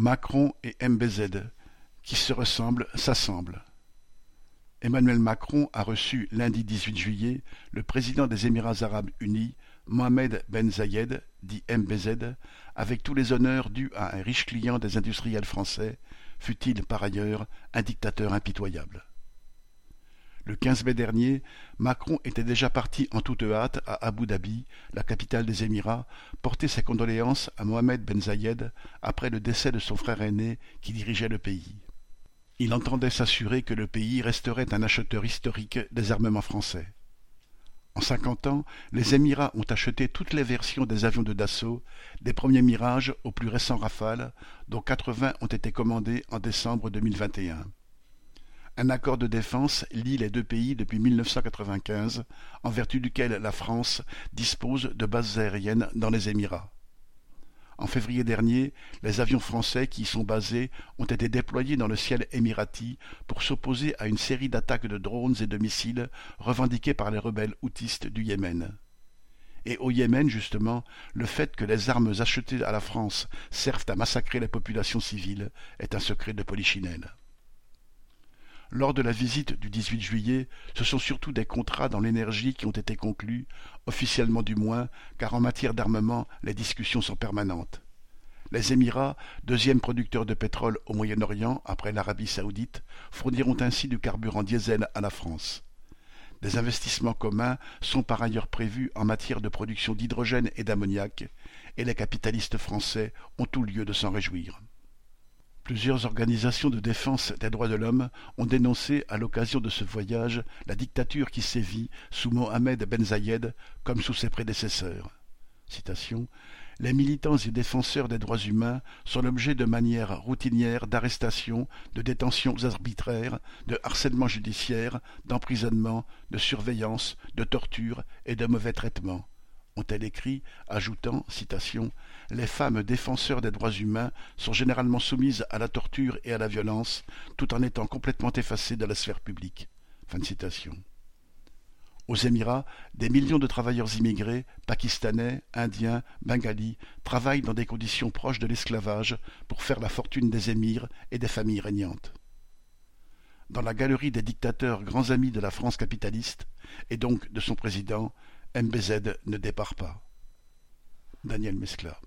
Macron et MBZ, qui se ressemblent s'assemblent. Emmanuel Macron a reçu lundi 18 juillet le président des Émirats arabes unis, Mohamed Ben Zayed, dit MBZ, avec tous les honneurs dus à un riche client des industriels français, fut-il par ailleurs un dictateur impitoyable. Le 15 mai dernier, Macron était déjà parti en toute hâte à Abu Dhabi, la capitale des Émirats, porter ses condoléances à Mohamed Ben Zayed après le décès de son frère aîné qui dirigeait le pays. Il entendait s'assurer que le pays resterait un acheteur historique des armements français. En cinquante ans, les Émirats ont acheté toutes les versions des avions de Dassault, des premiers Mirages aux plus récents Rafales, dont quatre-vingts ont été commandés en décembre 2021. Un accord de défense lie les deux pays depuis 1995, en vertu duquel la France dispose de bases aériennes dans les Émirats. En février dernier, les avions français qui y sont basés ont été déployés dans le ciel émirati pour s'opposer à une série d'attaques de drones et de missiles revendiquées par les rebelles houtistes du Yémen. Et au Yémen, justement, le fait que les armes achetées à la France servent à massacrer les populations civiles est un secret de polichinelle. Lors de la visite du 18 juillet, ce sont surtout des contrats dans l'énergie qui ont été conclus, officiellement du moins, car en matière d'armement, les discussions sont permanentes. Les Émirats, deuxième producteur de pétrole au Moyen-Orient après l'Arabie saoudite, fourniront ainsi du carburant diesel à la France. Des investissements communs sont par ailleurs prévus en matière de production d'hydrogène et d'ammoniac, et les capitalistes français ont tout lieu de s'en réjouir. Plusieurs organisations de défense des droits de l'homme ont dénoncé à l'occasion de ce voyage la dictature qui sévit sous Mohamed Ben Zayed comme sous ses prédécesseurs. Les militants et défenseurs des droits humains sont l'objet de manières routinières d'arrestations, de détentions arbitraires, de harcèlement judiciaire, d'emprisonnement, de surveillance, de torture et de mauvais traitements ont-elles écrit, ajoutant, citation, Les femmes défenseurs des droits humains sont généralement soumises à la torture et à la violence, tout en étant complètement effacées de la sphère publique. Aux Émirats, des millions de travailleurs immigrés, pakistanais, indiens, bengalis, travaillent dans des conditions proches de l'esclavage pour faire la fortune des émirs et des familles régnantes. Dans la galerie des dictateurs grands amis de la France capitaliste, et donc de son président, MBZ ne départ pas. Daniel Mescla.